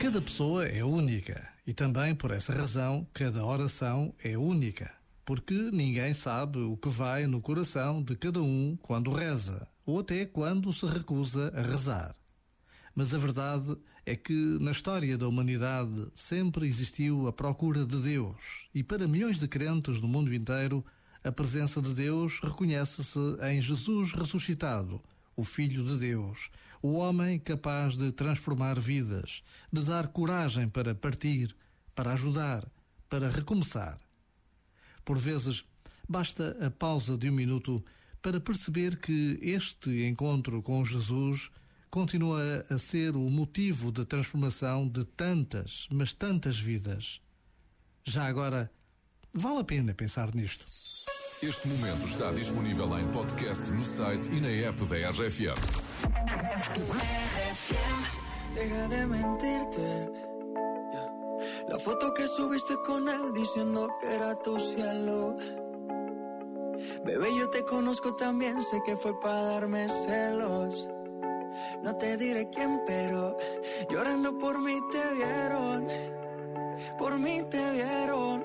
Cada pessoa é única. E também por essa razão cada oração é única, porque ninguém sabe o que vai no coração de cada um quando reza ou até quando se recusa a rezar. Mas a verdade é que na história da humanidade sempre existiu a procura de Deus. E para milhões de crentes do mundo inteiro a presença de Deus reconhece-se em Jesus ressuscitado o Filho de Deus, o homem capaz de transformar vidas, de dar coragem para partir, para ajudar, para recomeçar. Por vezes, basta a pausa de um minuto para perceber que este encontro com Jesus continua a ser o motivo de transformação de tantas, mas tantas vidas. Já agora, vale a pena pensar nisto. Este momento está disponível em podcast no site e na app da RFM. Deja de mentirte. La foto que subiste con él diciendo que era tu cielo. Bebé, yo te conozco también, sé que fue para darme celos. No te diré quién, pero llorando por mí te vieron. Por mí te vieron.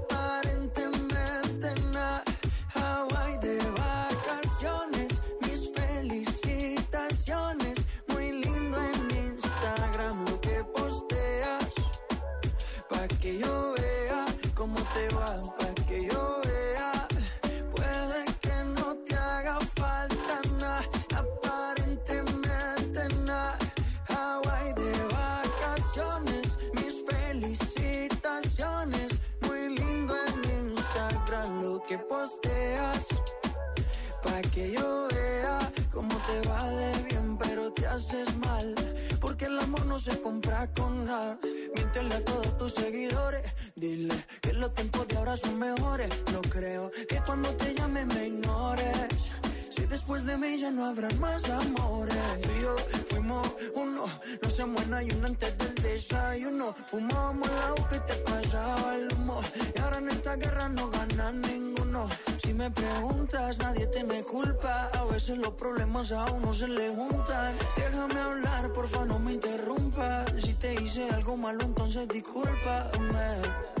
te va, que yo vea. Puede que no te haga falta nada, aparentemente nada. Hawaii de vacaciones, mis felicitaciones. Muy lindo en Instagram lo que posteas. Pa' que yo vea cómo te va de bien, pero te haces mal. Porque el amor no se compra con nada. Miéntele a todos tus seguidores. Dile los tiempos de ahora son mejores. No creo que cuando te llame me ignores. Si después de mí ya no habrán más amores. Tú y fuimos uno, no se muera y uno antes del desayuno. Fumábamos el agua que te pasaba el humo. Y ahora en esta guerra no gana ninguno. Si me preguntas, nadie te me culpa. A veces los problemas a uno se le juntan. Déjame hablar, porfa, no me interrumpa. Si te hice algo malo, entonces discúlpame.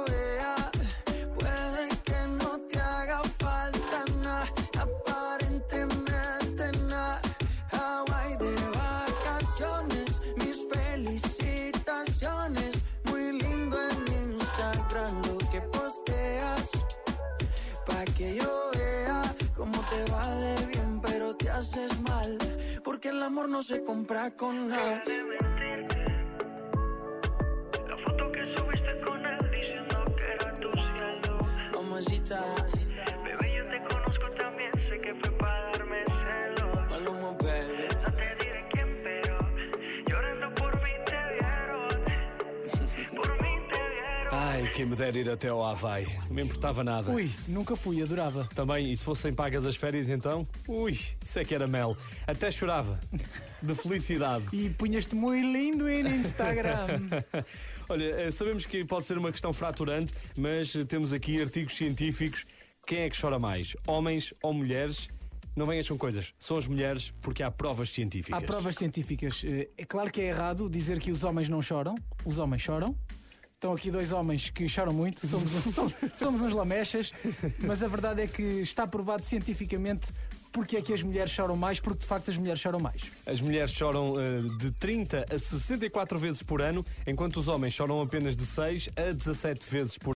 se compra con nada. Ai, quem me dera ir até ao Havaí. Não me importava nada. Ui, nunca fui, adorava. Também, e se fossem pagas as férias então? Ui, isso é que era mel. Até chorava. De felicidade. E punhas-te muito lindo em Instagram. Olha, eh, sabemos que pode ser uma questão fraturante, mas eh, temos aqui artigos científicos. Quem é que chora mais? Homens ou mulheres? Não venhas com coisas. São as mulheres porque há provas científicas. Há provas científicas. Eh, É claro que é errado dizer que os homens não choram. Os homens choram. Estão aqui dois homens que choram muito, somos, somos, somos uns lamechas, mas a verdade é que está provado cientificamente porque é que as mulheres choram mais, porque de facto as mulheres choram mais. As mulheres choram eh, de 30 a 64 vezes por ano, enquanto os homens choram apenas de 6 a 17 vezes por